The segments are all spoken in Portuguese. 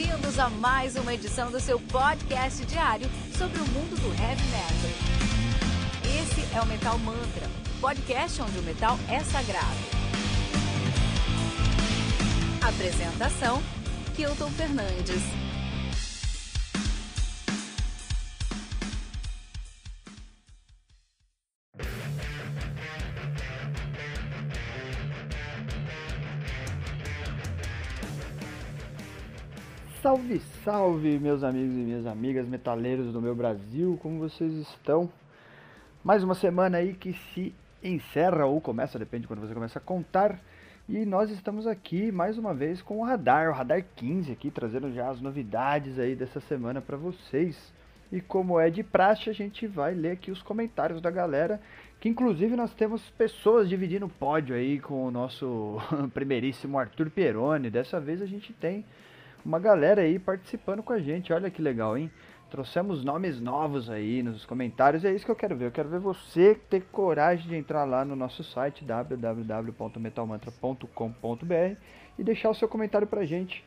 bem-vindos a mais uma edição do seu podcast diário sobre o mundo do heavy metal. Esse é o Metal Mantra, podcast onde o metal é sagrado. Apresentação: Kilton Fernandes. Salve, salve, meus amigos e minhas amigas metaleiros do meu Brasil, como vocês estão? Mais uma semana aí que se encerra ou começa, depende de quando você começa a contar. E nós estamos aqui mais uma vez com o Radar, o Radar 15 aqui, trazendo já as novidades aí dessa semana para vocês. E como é de praxe, a gente vai ler aqui os comentários da galera, que inclusive nós temos pessoas dividindo o pódio aí com o nosso primeiríssimo Arthur Pieroni. Dessa vez a gente tem uma galera aí participando com a gente. Olha que legal, hein? Trouxemos nomes novos aí nos comentários. É isso que eu quero ver. Eu quero ver você ter coragem de entrar lá no nosso site www.metalmantra.com.br e deixar o seu comentário pra gente,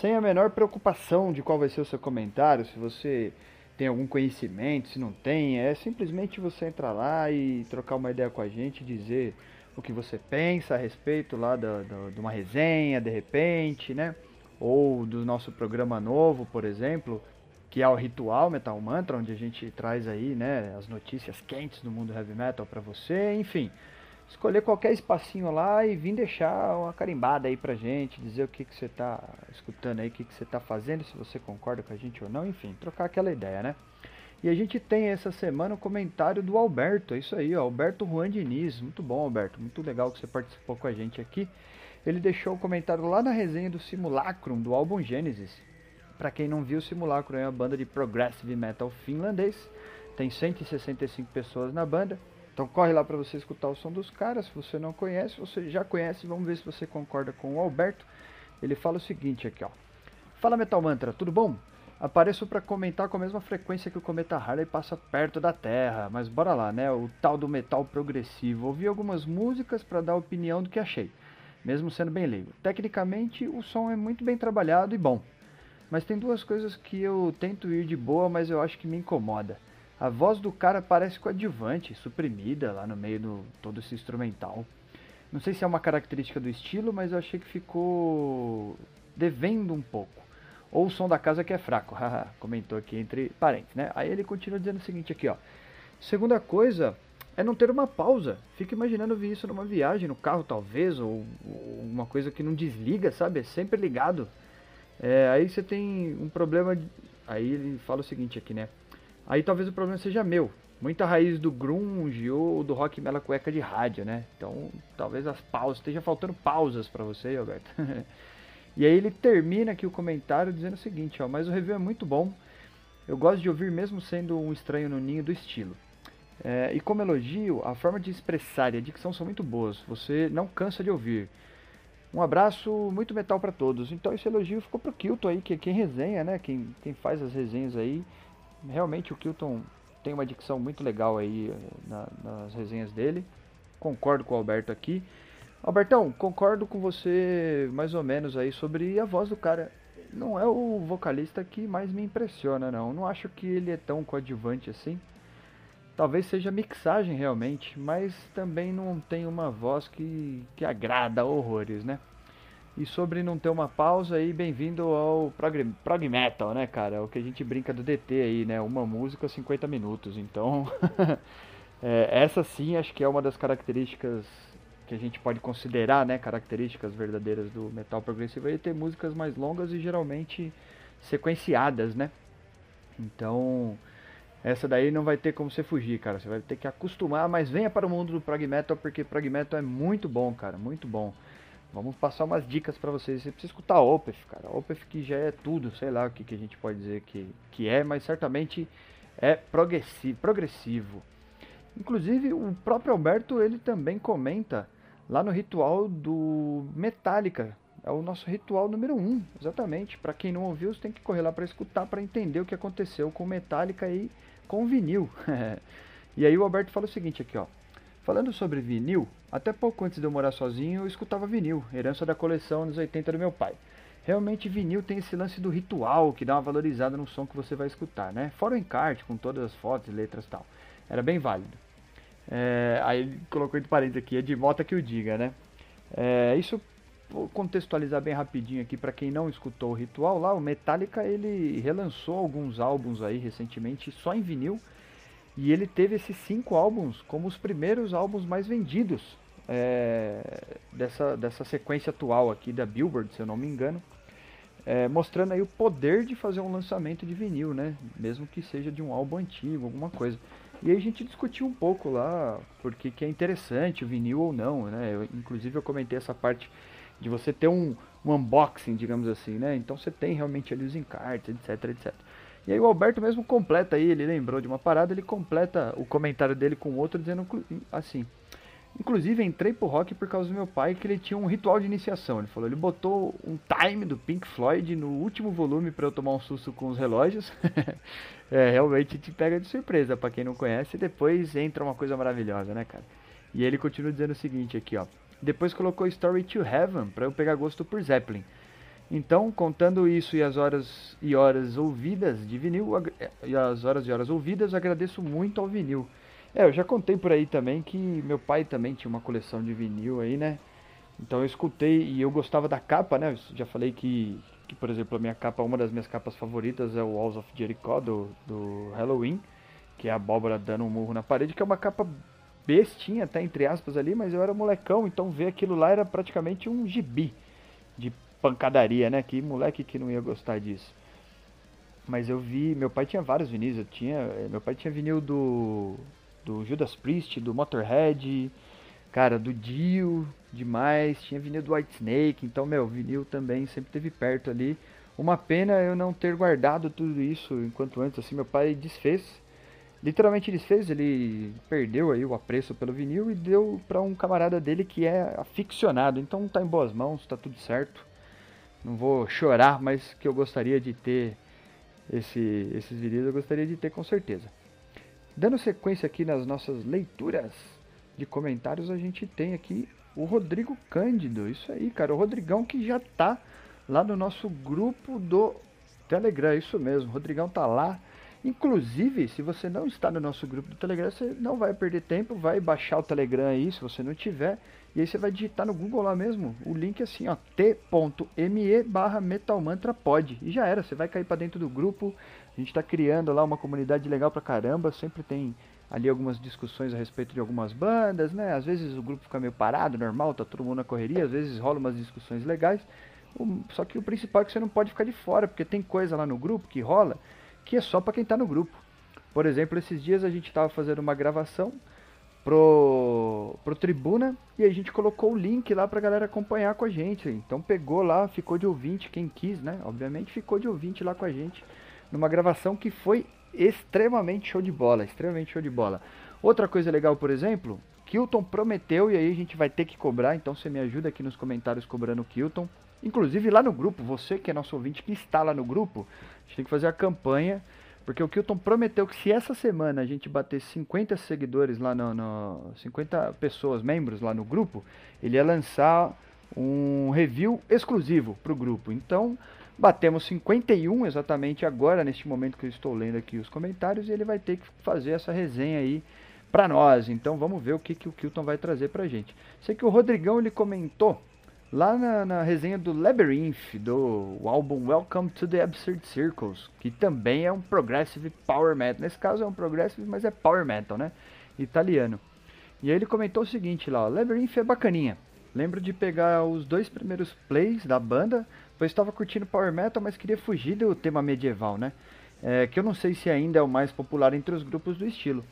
sem a menor preocupação de qual vai ser o seu comentário, se você tem algum conhecimento, se não tem, é simplesmente você entrar lá e trocar uma ideia com a gente, dizer o que você pensa a respeito lá da, de uma resenha, de repente, né? Ou do nosso programa novo, por exemplo, que é o Ritual Metal Mantra, onde a gente traz aí, né, as notícias quentes do mundo heavy metal para você, enfim. Escolher qualquer espacinho lá e vir deixar uma carimbada aí pra gente, dizer o que, que você tá escutando aí, o que, que você tá fazendo, se você concorda com a gente ou não, enfim, trocar aquela ideia, né? E a gente tem essa semana o um comentário do Alberto, é isso aí, ó, Alberto Juan Diniz, muito bom Alberto, muito legal que você participou com a gente aqui ele deixou um comentário lá na resenha do Simulacrum, do álbum Genesis. Para quem não viu, o Simulacrum é uma banda de progressive metal finlandês. Tem 165 pessoas na banda. Então corre lá para você escutar o som dos caras. Se você não conhece, você já conhece, vamos ver se você concorda com o Alberto. Ele fala o seguinte aqui, ó. Fala Metal Mantra, tudo bom? Apareço para comentar com a mesma frequência que o cometa Harley passa perto da Terra, mas bora lá, né? O tal do metal progressivo. Ouvi algumas músicas para dar opinião do que achei mesmo sendo bem leigo. Tecnicamente, o som é muito bem trabalhado e bom. Mas tem duas coisas que eu tento ir de boa, mas eu acho que me incomoda. A voz do cara parece coadjuvante, suprimida lá no meio do todo esse instrumental. Não sei se é uma característica do estilo, mas eu achei que ficou devendo um pouco. Ou o som da casa que é fraco, comentou aqui entre parênteses, né? Aí ele continua dizendo o seguinte aqui, ó. Segunda coisa, é não ter uma pausa. Fica imaginando ver isso numa viagem, no carro talvez, ou, ou uma coisa que não desliga, sabe? É sempre ligado. É, aí você tem um problema. De... Aí ele fala o seguinte aqui, né? Aí talvez o problema seja meu. Muita raiz do grunge ou do rock mela cueca de rádio, né? Então talvez as pausas, esteja faltando pausas para você, Alberto. e aí ele termina aqui o comentário dizendo o seguinte, ó, mas o review é muito bom. Eu gosto de ouvir mesmo sendo um estranho no ninho do estilo. É, e como elogio, a forma de expressar e a dicção são muito boas. Você não cansa de ouvir. Um abraço muito metal para todos. Então esse elogio ficou pro Kilton aí, que é quem resenha, né? Quem, quem faz as resenhas aí. Realmente o Kilton tem uma dicção muito legal aí eh, na, nas resenhas dele. Concordo com o Alberto aqui. Albertão, concordo com você mais ou menos aí sobre a voz do cara. Não é o vocalista que mais me impressiona, não. Não acho que ele é tão coadjuvante assim. Talvez seja mixagem realmente, mas também não tem uma voz que, que agrada horrores, né? E sobre não ter uma pausa aí, bem-vindo ao prog, prog Metal, né, cara? O que a gente brinca do DT aí, né? Uma música, 50 minutos. Então, é, essa sim acho que é uma das características que a gente pode considerar, né? Características verdadeiras do metal progressivo aí, ter músicas mais longas e geralmente sequenciadas, né? Então, essa daí não vai ter como você fugir, cara. Você vai ter que acostumar, mas venha para o mundo do prog metal porque prog metal é muito bom, cara, muito bom. Vamos passar umas dicas para vocês. Você precisa escutar Opeth, cara. Opeth que já é tudo, sei lá o que, que a gente pode dizer que, que é, mas certamente é progressivo, progressivo. Inclusive, o próprio Alberto, ele também comenta lá no ritual do Metallica. É o nosso ritual número 1, um, exatamente. Para quem não ouviu, você tem que correr lá para escutar, para entender o que aconteceu com Metallica e com vinil. e aí o Alberto fala o seguinte aqui, ó. Falando sobre vinil, até pouco antes de eu morar sozinho, eu escutava vinil, herança da coleção nos 80 do meu pai. realmente vinil tem esse lance do ritual que dá uma valorizada no som que você vai escutar, né? Fora o encarte com todas as fotos, letras e tal. Era bem válido. É, aí ele colocou entre parênteses aqui, é de mota que o diga, né? É, isso vou contextualizar bem rapidinho aqui para quem não escutou o ritual lá, o Metallica ele relançou alguns álbuns aí recentemente só em vinil e ele teve esses cinco álbuns como os primeiros álbuns mais vendidos é, dessa, dessa sequência atual aqui da Billboard, se eu não me engano, é, mostrando aí o poder de fazer um lançamento de vinil, né? Mesmo que seja de um álbum antigo, alguma coisa. E aí a gente discutiu um pouco lá porque que é interessante o vinil ou não, né? Eu, inclusive eu comentei essa parte de você ter um, um unboxing, digamos assim, né? Então você tem realmente ali os encartes, etc, etc. E aí o Alberto mesmo completa aí, ele lembrou de uma parada, ele completa o comentário dele com outro dizendo assim: Inclusive, entrei pro rock por causa do meu pai, que ele tinha um ritual de iniciação. Ele falou, ele botou um time do Pink Floyd no último volume para eu tomar um susto com os relógios. é, realmente te pega de surpresa, para quem não conhece, depois entra uma coisa maravilhosa, né, cara? E ele continua dizendo o seguinte aqui, ó. Depois colocou Story to Heaven para eu pegar gosto por Zeppelin. Então, contando isso e as horas e horas ouvidas de vinil, e as horas e horas ouvidas, agradeço muito ao vinil. É, eu já contei por aí também que meu pai também tinha uma coleção de vinil aí, né? Então eu escutei e eu gostava da capa, né? Eu já falei que, que, por exemplo, a minha capa, uma das minhas capas favoritas é o Walls of Jericho do, do Halloween, que é a abóbora dando um murro na parede, que é uma capa bestinha, até entre aspas ali, mas eu era molecão, então ver aquilo lá era praticamente um gibi de pancadaria, né? Que moleque que não ia gostar disso. Mas eu vi, meu pai tinha vários vinis, eu tinha, meu pai tinha vinil do do Judas Priest, do Motorhead, cara, do Dio, demais, tinha vinil do White Snake, então, meu, vinil também sempre teve perto ali. Uma pena eu não ter guardado tudo isso enquanto antes, assim, meu pai desfez, literalmente desfez, ele perdeu aí o apreço pelo vinil e deu para um camarada dele que é aficionado, então tá em boas mãos, tá tudo certo. Não vou chorar, mas que eu gostaria de ter esse, esses vinis, eu gostaria de ter com certeza. Dando sequência aqui nas nossas leituras de comentários, a gente tem aqui o Rodrigo Cândido. Isso aí, cara. O Rodrigão que já tá lá no nosso grupo do Telegram. Isso mesmo. O Rodrigão tá lá. Inclusive, se você não está no nosso grupo do Telegram, você não vai perder tempo. Vai baixar o Telegram aí, se você não tiver. E aí você vai digitar no Google lá mesmo. O link é assim, ó. t.me barra metalmantrapod. E já era. Você vai cair para dentro do grupo. A gente está criando lá uma comunidade legal pra caramba, sempre tem ali algumas discussões a respeito de algumas bandas, né? Às vezes o grupo fica meio parado, normal, tá todo mundo na correria, às vezes rola umas discussões legais. Só que o principal é que você não pode ficar de fora, porque tem coisa lá no grupo que rola que é só para quem está no grupo. Por exemplo, esses dias a gente estava fazendo uma gravação pro, pro Tribuna e a gente colocou o link lá pra galera acompanhar com a gente. Então pegou lá, ficou de ouvinte, quem quis, né? Obviamente ficou de ouvinte lá com a gente numa gravação que foi extremamente show de bola, extremamente show de bola. Outra coisa legal, por exemplo, Kilton prometeu e aí a gente vai ter que cobrar, então você me ajuda aqui nos comentários cobrando o Kilton. Inclusive lá no grupo, você que é nosso ouvinte que está lá no grupo, a gente tem que fazer a campanha, porque o Kilton prometeu que se essa semana a gente bater 50 seguidores lá no, no 50 pessoas, membros lá no grupo, ele ia lançar um review exclusivo para o grupo. Então, Batemos 51 exatamente agora, neste momento que eu estou lendo aqui os comentários, e ele vai ter que fazer essa resenha aí para nós. Então vamos ver o que, que o Kilton vai trazer pra gente. Sei que o Rodrigão ele comentou lá na, na resenha do Labyrinth, do álbum Welcome to the Absurd Circles, que também é um progressive power metal. Nesse caso é um progressive, mas é power metal, né? Italiano. E aí ele comentou o seguinte lá, ó, Labyrinth é bacaninha. Lembro de pegar os dois primeiros plays da banda, pois estava curtindo Power Metal, mas queria fugir do tema medieval, né? É, que eu não sei se ainda é o mais popular entre os grupos do estilo.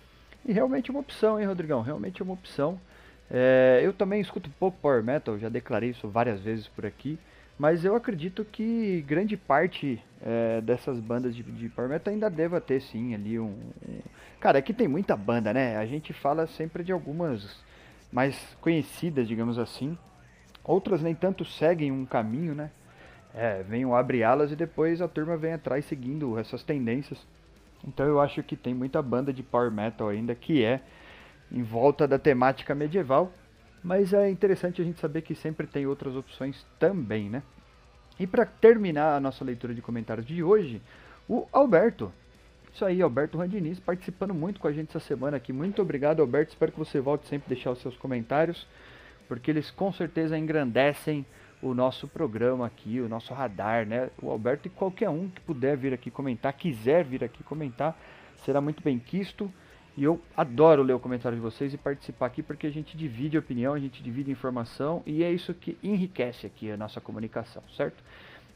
E realmente é uma opção, hein, Rodrigão? Realmente é uma opção. É, eu também escuto pouco Power Metal, já declarei isso várias vezes por aqui. Mas eu acredito que grande parte é, dessas bandas de, de, Power Metal ainda deva ter sim ali um, um. Cara, aqui tem muita banda, né? A gente fala sempre de algumas mais conhecidas, digamos assim. Outras nem tanto seguem um caminho, né? É, vem o abre alas e depois a turma vem atrás seguindo essas tendências. Então eu acho que tem muita banda de power metal ainda que é em volta da temática medieval, mas é interessante a gente saber que sempre tem outras opções também, né? E para terminar a nossa leitura de comentários de hoje, o Alberto. Isso aí, Alberto Randiniz, participando muito com a gente essa semana aqui. Muito obrigado, Alberto. Espero que você volte sempre a deixar os seus comentários, porque eles com certeza engrandecem o nosso programa aqui, o nosso radar, né? O Alberto e qualquer um que puder vir aqui comentar, quiser vir aqui comentar, será muito bem quisto. E eu adoro ler o comentário de vocês e participar aqui porque a gente divide opinião, a gente divide informação e é isso que enriquece aqui a nossa comunicação, certo?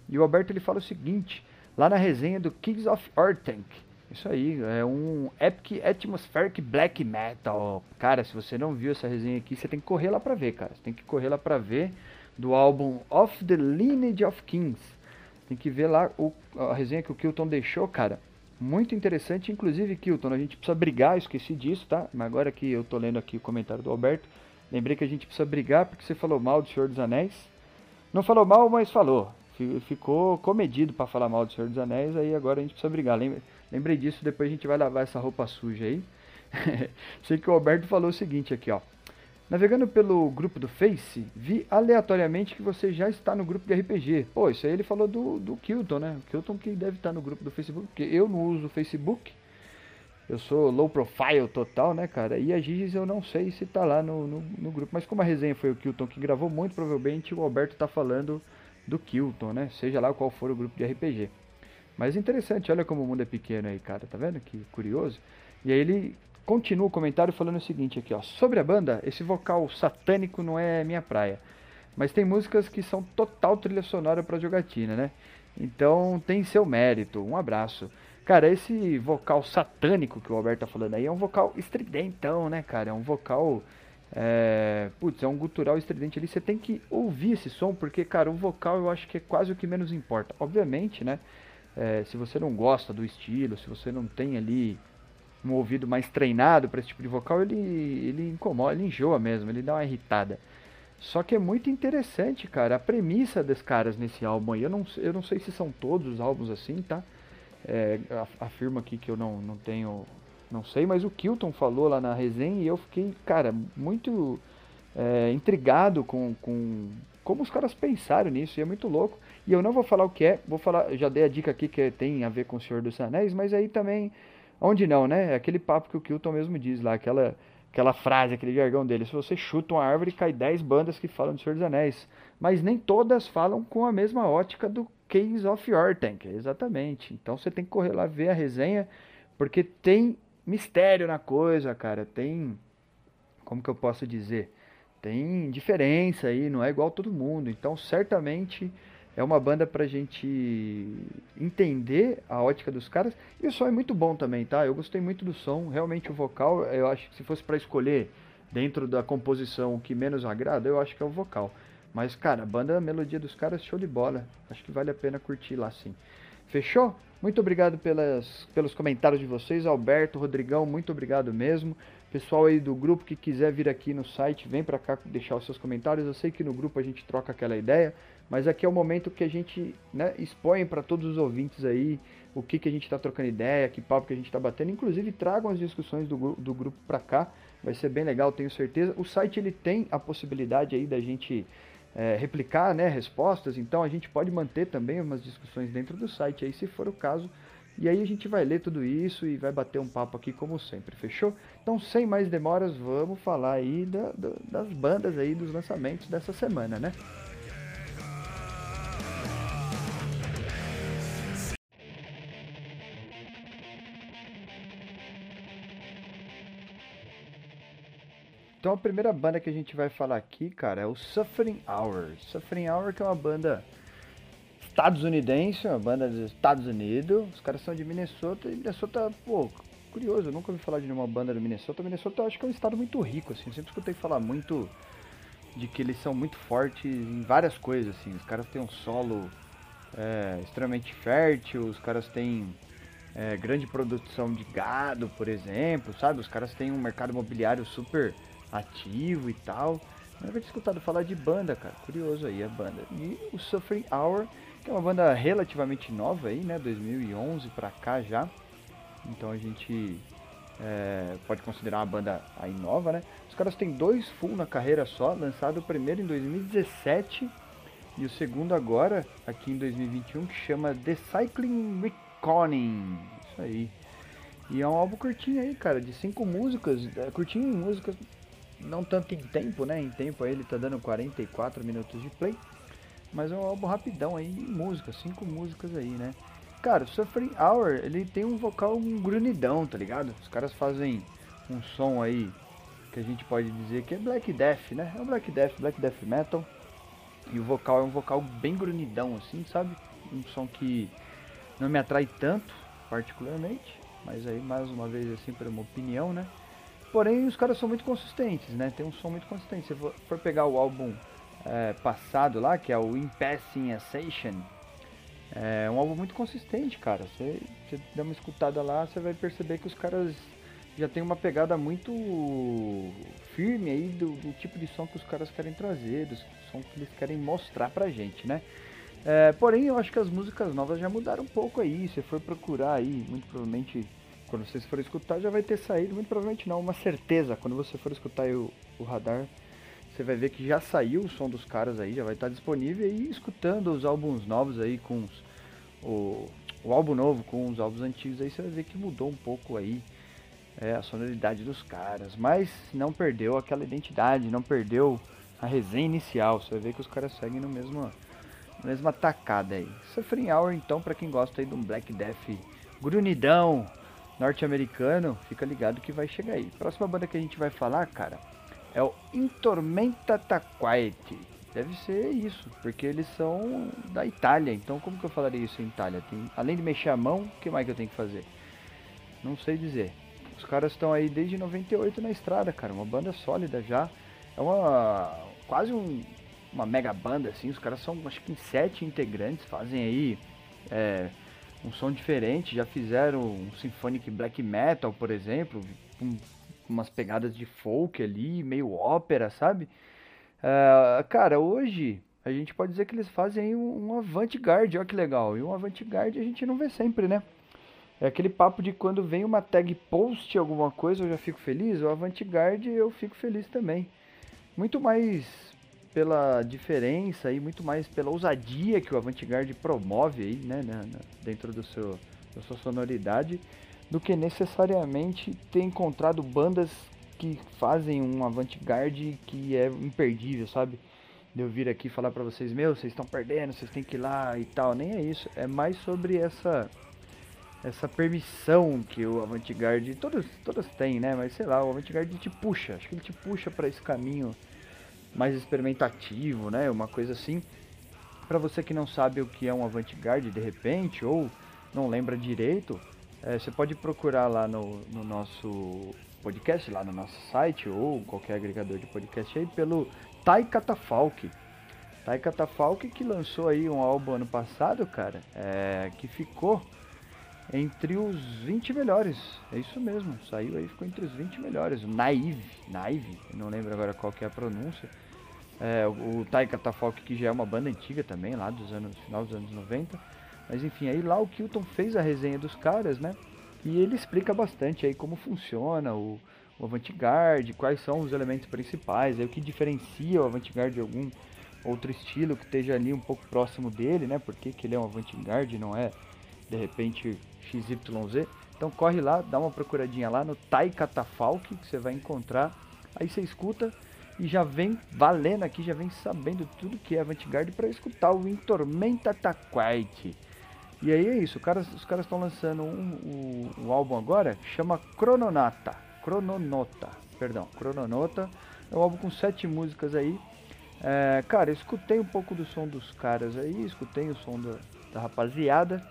E o Alberto ele fala o seguinte, lá na resenha do Kings of Earthank, isso aí, é um Epic Atmospheric Black Metal. Cara, se você não viu essa resenha aqui, você tem que correr lá pra ver, cara. Você tem que correr lá pra ver do álbum Of the Lineage of Kings. Tem que ver lá o, a resenha que o Kilton deixou, cara. Muito interessante, inclusive, Kilton, a gente precisa brigar, esqueci disso, tá? Mas agora que eu tô lendo aqui o comentário do Alberto, lembrei que a gente precisa brigar porque você falou mal do Senhor dos Anéis. Não falou mal, mas falou. Ficou comedido para falar mal do Senhor dos Anéis, aí agora a gente precisa brigar. Lembrei disso, depois a gente vai lavar essa roupa suja aí. Sei que o Alberto falou o seguinte aqui, ó. Navegando pelo grupo do Face, vi aleatoriamente que você já está no grupo de RPG. Pô, isso aí ele falou do, do Kilton, né? O Kilton que deve estar no grupo do Facebook, porque eu não uso o Facebook. Eu sou low profile total, né, cara? E a Gigis eu não sei se tá lá no, no, no, grupo. Mas como a resenha foi o Kilton que gravou, muito provavelmente o Alberto tá falando do Kilton, né? Seja lá qual for o grupo de RPG. Mas interessante, olha como o mundo é pequeno aí, cara. Tá vendo que curioso? E aí ele continua o comentário falando o seguinte aqui, ó. Sobre a banda, esse vocal satânico não é minha praia. Mas tem músicas que são total trilha sonora pra jogatina, né? Então tem seu mérito. Um abraço. Cara, esse vocal satânico que o Alberto tá falando aí é um vocal estridentão, né, cara? É um vocal. É... Putz, é um gutural estridente ali. Você tem que ouvir esse som, porque, cara, o vocal eu acho que é quase o que menos importa. Obviamente, né? É, se você não gosta do estilo, se você não tem ali um ouvido mais treinado para esse tipo de vocal, ele, ele incomoda, ele enjoa mesmo, ele dá uma irritada. Só que é muito interessante, cara, a premissa dos caras nesse álbum aí. Eu não, eu não sei se são todos os álbuns assim, tá? É, afirmo aqui que eu não, não tenho. Não sei, mas o Kilton falou lá na resenha e eu fiquei, cara, muito é, intrigado com, com como os caras pensaram nisso. E é muito louco. E eu não vou falar o que é, vou falar, já dei a dica aqui que tem a ver com o Senhor dos Anéis, mas aí também Onde não, né? É aquele papo que o Kilton mesmo diz lá, aquela, aquela frase, aquele jargão dele. Se você chuta uma árvore, cai 10 bandas que falam do Senhor dos Anéis. Mas nem todas falam com a mesma ótica do Case of Orthanc, exatamente. Então você tem que correr lá ver a resenha, porque tem mistério na coisa, cara. Tem. Como que eu posso dizer? Tem diferença aí, não é igual todo mundo. Então certamente é uma banda pra gente entender a ótica dos caras. E o som é muito bom também, tá? Eu gostei muito do som. Realmente o vocal, eu acho que se fosse para escolher dentro da composição o que menos agrada, eu acho que é o vocal. Mas, cara, a banda, a melodia dos caras, show de bola. Acho que vale a pena curtir lá sim. Fechou? Muito obrigado pelas, pelos comentários de vocês. Alberto, Rodrigão, muito obrigado mesmo. Pessoal aí do grupo que quiser vir aqui no site, vem para cá deixar os seus comentários. Eu sei que no grupo a gente troca aquela ideia. Mas aqui é o momento que a gente né, expõe para todos os ouvintes aí o que, que a gente está trocando ideia, que papo que a gente está batendo. Inclusive tragam as discussões do, do grupo para cá, vai ser bem legal, tenho certeza. O site ele tem a possibilidade aí da gente é, replicar né, respostas, então a gente pode manter também umas discussões dentro do site aí, se for o caso. E aí a gente vai ler tudo isso e vai bater um papo aqui como sempre, fechou? Então sem mais demoras, vamos falar aí da, da, das bandas aí, dos lançamentos dessa semana, né? Então a primeira banda que a gente vai falar aqui, cara, é o Suffering Hour. Suffering Hour que é uma banda estadunidense, uma banda dos Estados Unidos. Os caras são de Minnesota e Minnesota, pô, curioso, eu nunca ouvi falar de nenhuma banda do Minnesota. Minnesota eu acho que é um estado muito rico, assim, eu sempre escutei falar muito de que eles são muito fortes em várias coisas, assim. Os caras têm um solo é, extremamente fértil, os caras têm é, grande produção de gado, por exemplo, sabe? Os caras têm um mercado imobiliário super ativo e tal. Não havia escutado falar de banda, cara. Curioso aí a banda. E o Suffering Hour, que é uma banda relativamente nova aí, né? 2011 pra cá já. Então a gente é, pode considerar uma banda aí nova, né? Os caras têm dois full na carreira só, lançado primeiro em 2017 E o segundo agora, aqui em 2021, que chama The Cycling Reckoning. Isso aí. E é um álbum curtinho aí, cara, de cinco músicas. É, curtinho em músicas, não tanto em tempo, né? Em tempo aí ele tá dando 44 minutos de play. Mas é um álbum rapidão aí música, cinco músicas aí, né? Cara, o Suffering Hour, ele tem um vocal um grunidão, tá ligado? Os caras fazem um som aí que a gente pode dizer que é Black Death, né? É um Black Death, Black Death Metal. E o vocal é um vocal bem grunidão, assim, sabe? Um som que não me atrai tanto, particularmente. Mas aí, mais uma vez, é sempre uma opinião, né? Porém, os caras são muito consistentes, né? Tem um som muito consistente. Se for, for pegar o álbum é, passado lá, que é o Impassing Assassin, é um álbum muito consistente, cara. Você, você dá uma escutada lá, você vai perceber que os caras já tem uma pegada muito firme aí do, do, tipo de som que os caras querem trazer, do som que eles querem mostrar pra gente, né? É, porém, eu acho que as músicas novas já mudaram um pouco aí. Se for procurar aí, muito provavelmente, quando vocês forem escutar, já vai ter saído. Muito provavelmente não, uma certeza. Quando você for escutar o, o radar, você vai ver que já saiu o som dos caras aí, já vai estar disponível. E escutando os álbuns novos aí com os, o, o álbum novo com os álbuns antigos aí, você vai ver que mudou um pouco aí é, a sonoridade dos caras, mas não perdeu aquela identidade, não perdeu a resenha inicial. Você vai ver que os caras seguem no mesmo, mesma tacada aí. Suffering Hour, então, para quem gosta aí de um Black Death grunidão norte-americano, fica ligado que vai chegar aí. Próxima banda que a gente vai falar, cara, é o Intormenta Taquaete. Deve ser isso, porque eles são da Itália. Então, como que eu falaria isso em Itália? Tem, além de mexer a mão, o que mais que eu tenho que fazer? Não sei dizer. Os caras estão aí desde 98 na estrada, cara. Uma banda sólida já. É uma. quase um, uma mega banda, assim. Os caras são acho que sete integrantes, fazem aí é, um som diferente. Já fizeram um Symphonic Black Metal, por exemplo, com umas pegadas de folk ali, meio ópera, sabe? É, cara, hoje a gente pode dizer que eles fazem um, um avant-garde, olha que legal. E um avant-garde a gente não vê sempre, né? É aquele papo de quando vem uma tag post alguma coisa eu já fico feliz, o Avantgarde eu fico feliz também. Muito mais pela diferença e muito mais pela ousadia que o Avantgarde promove aí, né, dentro do seu, da sua sonoridade, do que necessariamente ter encontrado bandas que fazem um Avantgarde que é imperdível, sabe? De eu vir aqui falar pra vocês, meu, vocês estão perdendo, vocês têm que ir lá e tal, nem é isso, é mais sobre essa essa permissão que o Avantgarde, todos, todos têm, né? Mas sei lá, o Avantgarde te puxa, acho que ele te puxa para esse caminho mais experimentativo, né? Uma coisa assim. Para você que não sabe o que é um Avantgarde de repente ou não lembra direito, é, você pode procurar lá no, no nosso podcast, lá no nosso site ou qualquer agregador de podcast aí pelo Tai Catafalque. Tai Catafalque que lançou aí um álbum ano passado, cara, é, que ficou entre os 20 melhores. É isso mesmo, saiu aí, ficou entre os 20 melhores. O Naive, Naive, não lembro agora qual que é a pronúncia. É, o, o Taika Tafok, que já é uma banda antiga também, lá dos anos, final dos anos 90. Mas enfim, aí lá o Kilton fez a resenha dos caras, né? E ele explica bastante aí como funciona o, o Avantgarde, quais são os elementos principais, aí o que diferencia o Avantgarde de algum outro estilo que esteja ali um pouco próximo dele, né? Porque que ele é um Avantgarde, não é de repente XYZ. Então corre lá, dá uma procuradinha lá no Tai Catafalque que você vai encontrar. Aí você escuta e já vem valendo aqui, já vem sabendo tudo que é Avantgarde para escutar o Intormenta Taquite. E aí é isso, os caras estão lançando um, um, um, álbum agora, chama Crononata. Crononota, perdão, Crononota. É um álbum com sete músicas aí. É, cara, escutei um pouco do som dos caras aí, escutei o som da, da rapaziada.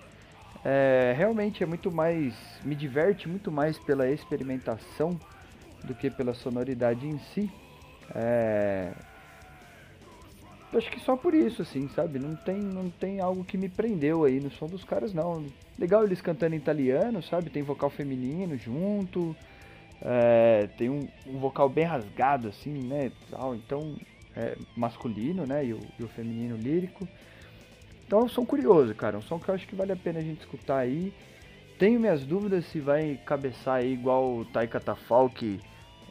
É, realmente é muito mais. Me diverte muito mais pela experimentação do que pela sonoridade em si. É, acho que só por isso, assim, sabe? Não tem, não tem algo que me prendeu aí no som dos caras, não. Legal eles cantando em italiano, sabe? Tem vocal feminino junto. É, tem um, um, vocal bem rasgado, assim, né? Então, é, masculino, né? E o, e o feminino lírico. Então é um som curioso, cara. Um som que eu acho que vale a pena a gente escutar aí. Tenho minhas dúvidas se vai cabeçar aí igual o Taika Tafalk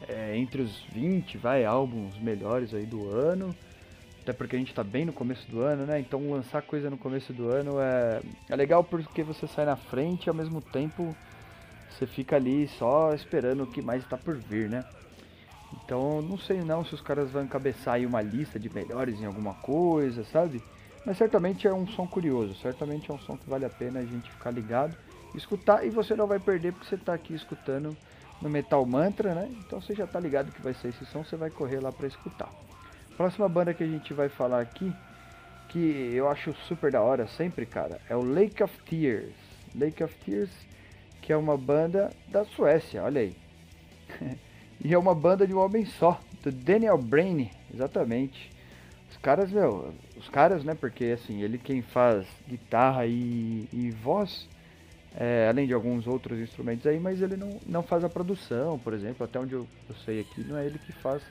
é, entre os 20, vai, álbuns melhores aí do ano. Até porque a gente tá bem no começo do ano, né? Então lançar coisa no começo do ano é, é legal porque você sai na frente e ao mesmo tempo você fica ali só esperando o que mais está por vir, né? Então não sei não se os caras vão encabeçar aí uma lista de melhores em alguma coisa, sabe? Mas certamente é um som curioso, certamente é um som que vale a pena a gente ficar ligado, escutar e você não vai perder porque você está aqui escutando no Metal Mantra, né? Então você já está ligado que vai ser esse som, você vai correr lá para escutar. Próxima banda que a gente vai falar aqui, que eu acho super da hora sempre, cara, é o Lake of Tears. Lake of Tears, que é uma banda da Suécia, olha aí. e é uma banda de um homem só, do Daniel Brain, exatamente. Os caras, meu, os caras, né, porque assim, ele quem faz guitarra e, e voz, é, além de alguns outros instrumentos aí, mas ele não, não faz a produção, por exemplo, até onde eu, eu sei aqui, não é ele que faz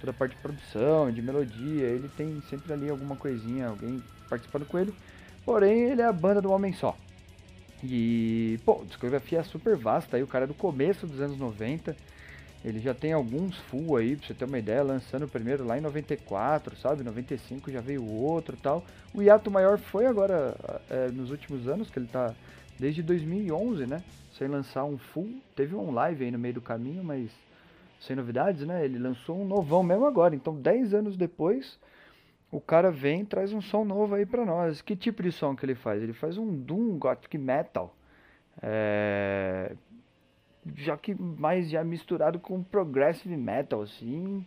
toda a parte de produção, de melodia, ele tem sempre ali alguma coisinha, alguém participando com ele. Porém, ele é a banda do homem só. E, pô, a discografia é super vasta, aí o cara é do começo dos anos 90, ele já tem alguns full aí, pra você ter uma ideia, lançando o primeiro lá em 94, sabe? 95 já veio outro tal. O hiato maior foi agora, é, nos últimos anos, que ele tá desde 2011, né? Sem lançar um full. Teve um live aí no meio do caminho, mas sem novidades, né? Ele lançou um novão mesmo agora. Então, 10 anos depois, o cara vem e traz um som novo aí pra nós. Que tipo de som que ele faz? Ele faz um Doom Gothic Metal. É... Já que mais já misturado com Progressive Metal, assim.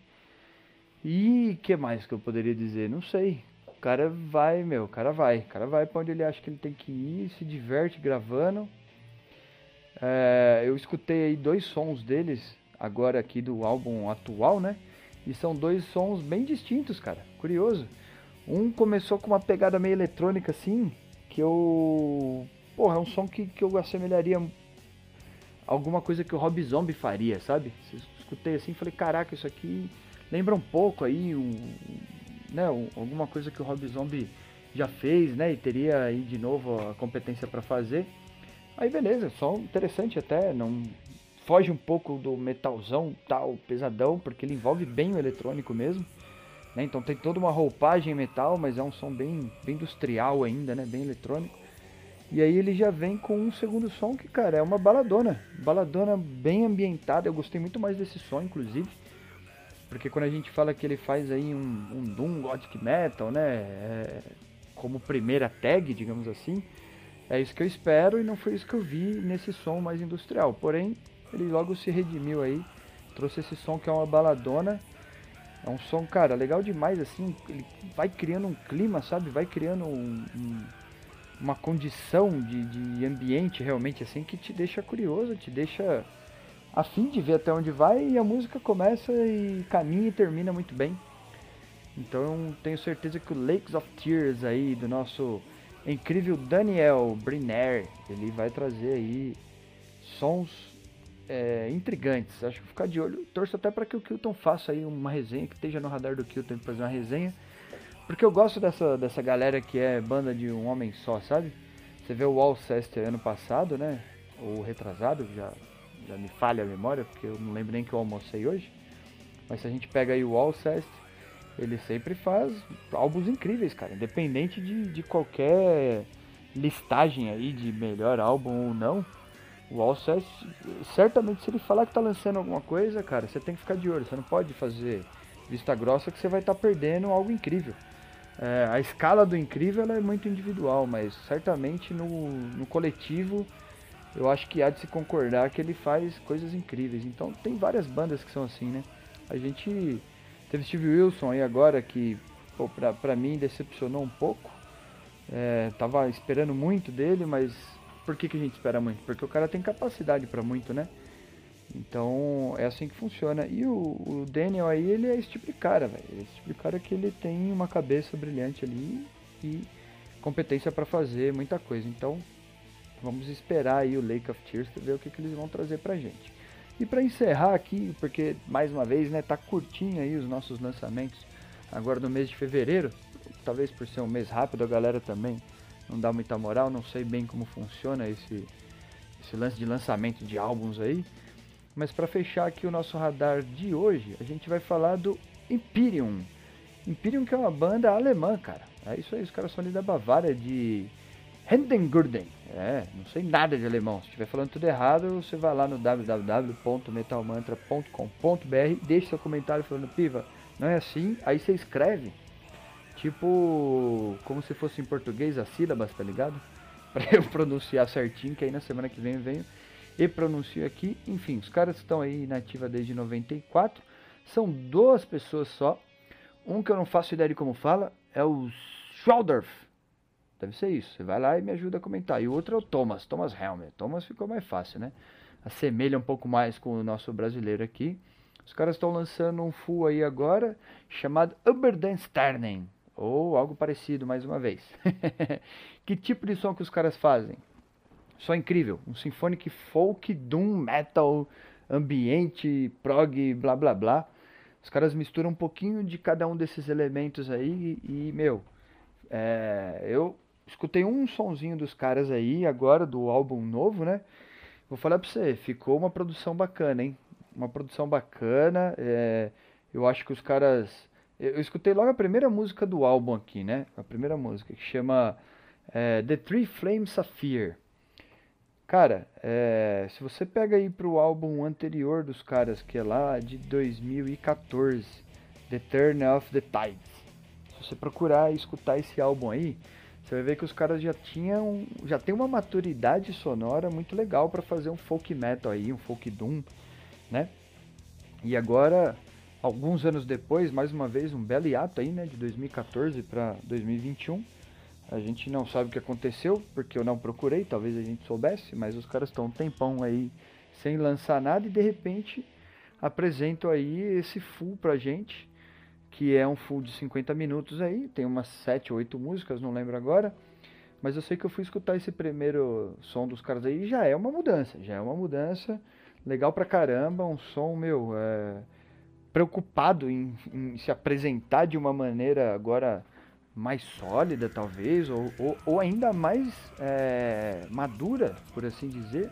E que mais que eu poderia dizer? Não sei. O cara vai, meu, o cara vai. O cara vai pra onde ele acha que ele tem que ir, se diverte gravando. É... eu escutei aí dois sons deles agora aqui do álbum atual, né? E são dois sons bem distintos, cara. Curioso. Um começou com uma pegada meio eletrônica assim, que eu. Porra, é um som que, que eu assemelharia alguma coisa que o Rob Zombie faria, sabe? Escutei assim e falei, caraca, isso aqui lembra um pouco aí, um, né, um, alguma coisa que o Rob Zombie já fez, né? E teria aí de novo a competência para fazer. Aí beleza, som interessante até, não foge um pouco do metalzão tal, pesadão, porque ele envolve bem o eletrônico mesmo. Né? Então tem toda uma roupagem metal, mas é um som bem, bem industrial ainda, né? bem eletrônico. E aí ele já vem com um segundo som que, cara, é uma baladona. Baladona bem ambientada. Eu gostei muito mais desse som, inclusive. Porque quando a gente fala que ele faz aí um, um Doom Gothic Metal, né? É, como primeira tag, digamos assim. É isso que eu espero e não foi isso que eu vi nesse som mais industrial. Porém, ele logo se redimiu aí, trouxe esse som que é uma baladona. É um som, cara, legal demais, assim, ele vai criando um clima, sabe? Vai criando um, um, uma condição de, de ambiente realmente, assim, que te deixa curioso, te deixa a fim de ver até onde vai e a música começa e caminha e termina muito bem. Então tenho certeza que o Lakes of Tears aí do nosso incrível Daniel Briner, ele vai trazer aí sons é, intrigantes. Acho que ficar de olho. Torço até para que o Kilton faça aí uma resenha, que esteja no radar do Kilton para fazer uma resenha. Porque eu gosto dessa, dessa galera que é banda de um homem só, sabe? Você vê o Alcester ano passado, né? Ou retrasado, já, já me falha a memória, porque eu não lembro nem que eu almocei hoje. Mas se a gente pega aí o Alcester, ele sempre faz álbuns incríveis, cara. Independente de, de qualquer listagem aí de melhor álbum ou não o Alcest, certamente se ele falar que tá lançando alguma coisa, cara, você tem que ficar de olho. Você não pode fazer vista grossa que você vai estar tá perdendo algo incrível. É, a escala do incrível é muito individual, mas certamente no, no coletivo eu acho que há de se concordar que ele faz coisas incríveis. Então tem várias bandas que são assim, né? A gente teve Steve Wilson aí agora que pô, pra, pra mim decepcionou um pouco. É, tava esperando muito dele, mas por que, que a gente espera muito? Porque o cara tem capacidade para muito, né? Então é assim que funciona. E o, o, Daniel aí, ele é esse tipo de cara, velho. Esse tipo de cara que ele tem uma cabeça brilhante ali e competência para fazer muita coisa. Então vamos esperar aí o Lake of Tears ver o que, que eles vão trazer pra gente. E para encerrar aqui, porque mais uma vez, né, tá curtinho aí os nossos lançamentos agora no mês de fevereiro, talvez por ser um mês rápido, a galera também não dá muita moral, não sei bem como funciona esse, esse lance de lançamento de álbuns aí. Mas para fechar aqui o nosso radar de hoje, a gente vai falar do Imperium. Imperium que é uma banda alemã, cara. É isso aí, os caras são ali da Bavária, de Hendengurden. É, não sei nada de alemão. Se estiver falando tudo errado, você vai lá no www.metalmantra.com.br, deixe seu comentário falando, Piva, não é assim? Aí você escreve, tipo, como se fosse em português as sílabas, tá ligado? Pra eu pronunciar certinho, que aí na semana que vem eu venho e pronuncio aqui. Enfim, os caras estão aí na ativa desde 94. São duas pessoas só. Um que eu não faço ideia de como fala é o Schwaldorf. Deve ser isso. Você vai lá e me ajuda a comentar. E o outro é o Thomas, Thomas Helmer. Thomas ficou mais fácil, né? Assemelha um pouco mais com o nosso brasileiro aqui. Os caras estão lançando um full aí agora chamado Uberdensternen. Ou algo parecido, mais uma vez. que tipo de som que os caras fazem? Só incrível. Um symphonic folk, doom, metal, ambiente, prog, blá blá blá. Os caras misturam um pouquinho de cada um desses elementos aí e, meu, é, eu escutei um sonzinho dos caras aí agora, do álbum novo, né? Vou falar pra você, ficou uma produção bacana, hein? Uma produção bacana. É, eu acho que os caras. Eu, escutei logo a primeira música do álbum aqui, né? A primeira música, que chama é, The Three Flames Sapphire. Cara, é, se você pega aí pro álbum anterior dos caras, que é lá de 2014, The Turn of the Tides. Se você procurar e escutar esse álbum aí, você vai ver que os caras já tinham, já tem uma maturidade sonora muito legal para fazer um folk metal aí, um folk doom, né? E agora, alguns anos depois, mais uma vez um belo hiato aí, né, de 2014 para 2021. A gente não sabe o que aconteceu, porque eu não procurei, talvez a gente soubesse, mas os caras estão um tempão aí sem lançar nada e de repente apresentam aí esse full pra gente que é um full de 50 minutos aí, tem umas 7 ou 8 músicas, não lembro agora. Mas eu sei que eu fui escutar esse primeiro som dos caras aí e já é uma mudança, já é uma mudança legal pra caramba, um som, meu, é, preocupado em, em, se apresentar de uma maneira agora mais sólida, talvez, ou, ou, ou ainda mais é, madura, por assim dizer.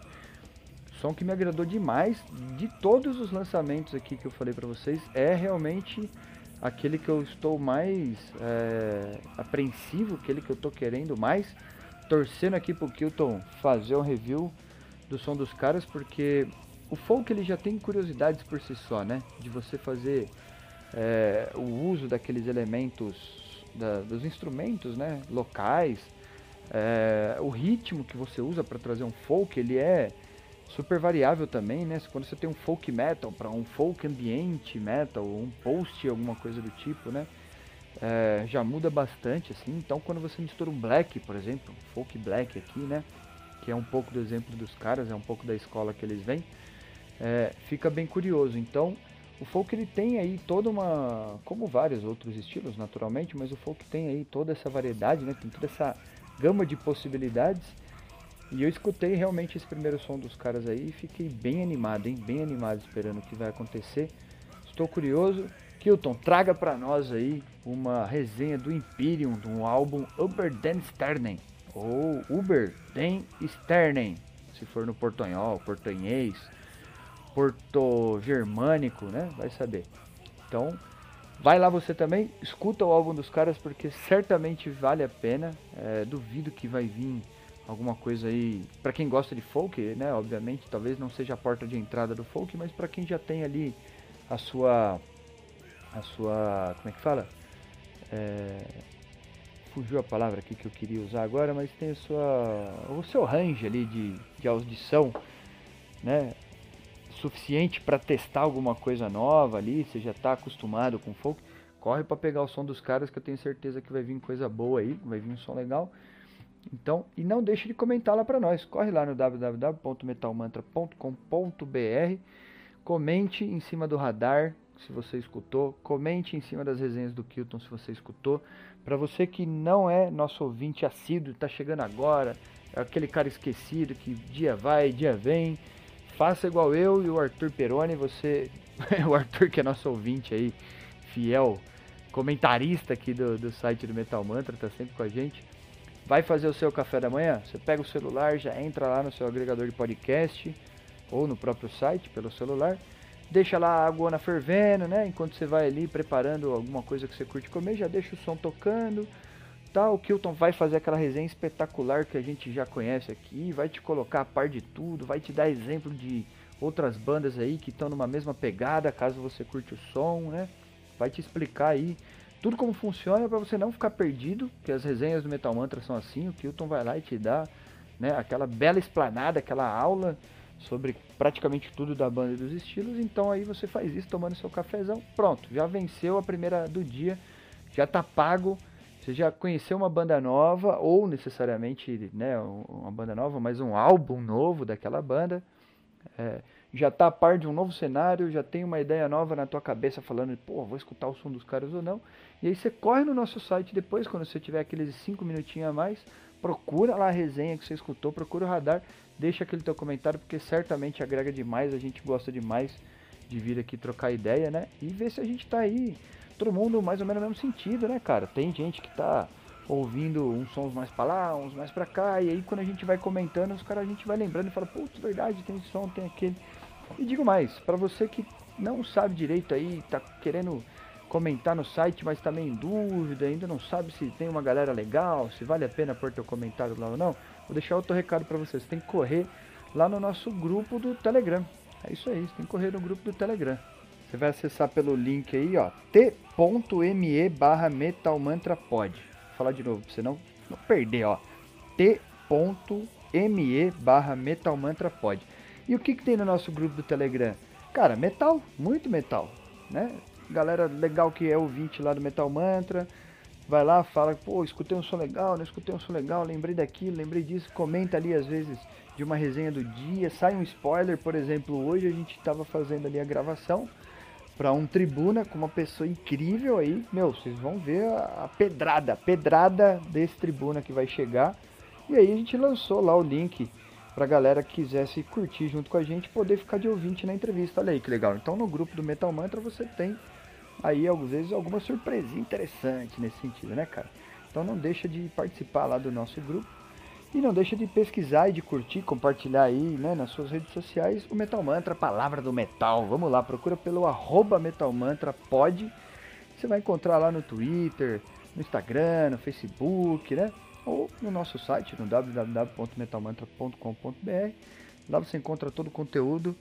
Som que me agradou demais de todos os lançamentos aqui que eu falei para vocês, é realmente aquele que eu estou mais é, apreensivo, aquele que eu estou querendo mais, torcendo aqui pro Kilton fazer um review do som dos caras, porque o folk ele já tem curiosidades por si só, né? De você fazer é, o uso daqueles elementos, da, dos instrumentos, né? Locais, é, o ritmo que você usa para trazer um folk, ele é super variável também, né? Quando você tem um folk metal para um folk ambiente metal, um post, alguma coisa do tipo, né? É, já muda bastante, assim. Então, quando você mistura um black, por exemplo, um folk black aqui, né? Que é um pouco do exemplo dos caras, é um pouco da escola que eles vêm, é, fica bem curioso. Então, o folk ele tem aí toda uma, como vários outros estilos, naturalmente, mas o folk tem aí toda essa variedade, né? Tem toda essa gama de possibilidades e eu escutei realmente esse primeiro som dos caras aí e fiquei bem animado, hein? Bem animado esperando o que vai acontecer. Estou curioso. Kilton, traga para nós aí uma resenha do Imperium, de um álbum Uber den Sternen, ou Uber den Sternen, se for no portunhol, portunhês, porto-germânico, né? Vai saber. Então, vai lá você também, escuta o álbum dos caras porque certamente vale a pena. É, duvido que vai vir alguma coisa aí para quem gosta de folk, né? Obviamente, talvez não seja a porta de entrada do folk, mas para quem já tem ali a sua a sua como é que fala? É, fugiu a palavra aqui que eu queria usar agora, mas tem a sua o seu range ali de, de audição, né? Suficiente para testar alguma coisa nova ali, você já está acostumado com folk, corre para pegar o som dos caras que eu tenho certeza que vai vir coisa boa aí, vai vir um som legal. Então, e não deixe de comentar lá para nós. Corre lá no www.metalmantra.com.br. Comente em cima do radar se você escutou, comente em cima das resenhas do Kilton se você escutou. Para você que não é nosso ouvinte assíduo, está chegando agora, é aquele cara esquecido que dia vai, dia vem, faça igual eu e o Arthur Peroni, você, o Arthur que é nosso ouvinte aí, fiel, comentarista aqui do, do site do Metal Mantra, tá sempre com a gente vai fazer o seu café da manhã, você pega o celular, já entra lá no seu agregador de podcast ou no próprio site pelo celular, deixa lá a água fervendo, né? Enquanto você vai ali preparando alguma coisa que você curte comer, já deixa o som tocando. O Kilton vai fazer aquela resenha espetacular que a gente já conhece aqui, vai te colocar a par de tudo, vai te dar exemplo de outras bandas aí que estão numa mesma pegada, caso você curte o som, né? Vai te explicar aí tudo como funciona para você não ficar perdido, que as resenhas do Metal Mantra são assim, o Kilton vai lá e te dá, né, aquela bela explanada, aquela aula sobre praticamente tudo da banda e dos estilos, então aí você faz isso tomando seu cafezão, pronto, já venceu a primeira do dia, já tá pago, você já conheceu uma banda nova, ou necessariamente né, uma banda nova, mas um álbum novo daquela banda, é, já tá a par de um novo cenário, já tem uma ideia nova na tua cabeça falando, pô, vou escutar o som dos caras ou não, e aí você corre no nosso site depois, quando você tiver aqueles 5 minutinhos a mais, procura lá a resenha que você escutou, procura o radar, deixa aquele teu comentário, porque certamente agrega demais, a gente gosta demais de vir aqui trocar ideia, né? E ver se a gente tá aí, todo mundo mais ou menos no mesmo sentido, né, cara? Tem gente que tá ouvindo uns sons mais pra lá, uns mais pra cá, e aí quando a gente vai comentando, os caras a gente vai lembrando e fala, putz, verdade, tem esse som, tem aquele. E digo mais, para você que não sabe direito aí, tá querendo comentar no site, mas também em dúvida, ainda não sabe se tem uma galera legal, se vale a pena pôr teu comentário lá ou não, vou deixar outro recado para vocês. Você tem que correr lá no nosso grupo do Telegram. É isso aí, tem que correr no grupo do Telegram. Você vai acessar pelo link aí, ó, t.me barra metalmantrapod. Vou falar de novo, pra você não, não perder, ó. t.me barra metalmantrapod. E o que, que tem no nosso grupo do Telegram? Cara, metal, muito metal, né? galera legal que é ouvinte lá do Metal Mantra, vai lá, fala, pô, escutei um som legal, não escutei um som legal, lembrei daquilo, lembrei disso, comenta ali às vezes de uma resenha do dia, sai um spoiler, por exemplo, hoje a gente estava fazendo ali a gravação para um tribuna com uma pessoa incrível aí, meu, vocês vão ver a, pedrada, a pedrada desse tribuna que vai chegar. E aí a gente lançou lá o link pra galera que quisesse curtir junto com a gente poder ficar de ouvinte na entrevista. Olha aí que legal. Então no grupo do Metal Mantra você tem aí às vezes alguma surpresinha interessante nesse sentido, né, cara? Então não deixa de participar lá do nosso grupo e não deixa de pesquisar e de curtir, compartilhar aí, né, nas suas redes sociais o Metal Mantra, palavra do metal. Vamos lá, procura pelo arroba Metal Mantra pode. Você vai encontrar lá no Twitter, no Instagram, no Facebook, né? Ou no nosso site, no www.metalmantra.com.br. Lá você encontra todo o conteúdo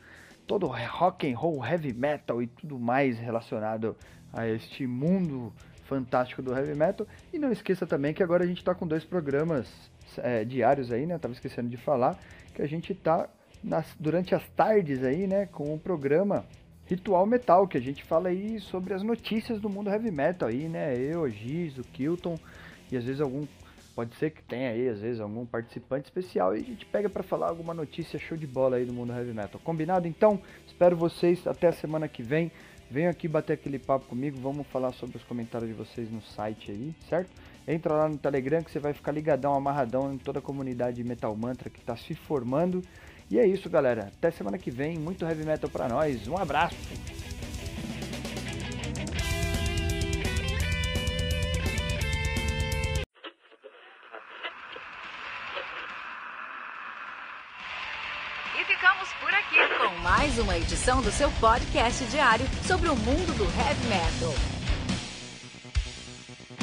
todo rock and roll, heavy metal e tudo mais relacionado a este mundo fantástico do heavy metal. E não esqueça também que agora a gente está com dois programas é, diários aí, né? Eu tava esquecendo de falar que a gente está durante as tardes aí, né, com o programa Ritual Metal, que a gente fala aí sobre as notícias do mundo heavy metal aí, né? Eu, Giz, o Kilton e às vezes algum Pode ser que tenha aí, às vezes, algum participante especial e a gente pega para falar alguma notícia show de bola aí do mundo heavy metal. Combinado? Então, espero vocês até a semana que vem. Venham aqui bater aquele papo comigo, vamos falar sobre os comentários de vocês no site aí, certo? Entra lá no Telegram que você vai ficar ligadão, amarradão em toda a comunidade Metal Mantra que está se formando. E é isso, galera. Até semana que vem. Muito heavy metal para nós. Um abraço. mais uma edição do seu podcast diário sobre o mundo do heavy metal.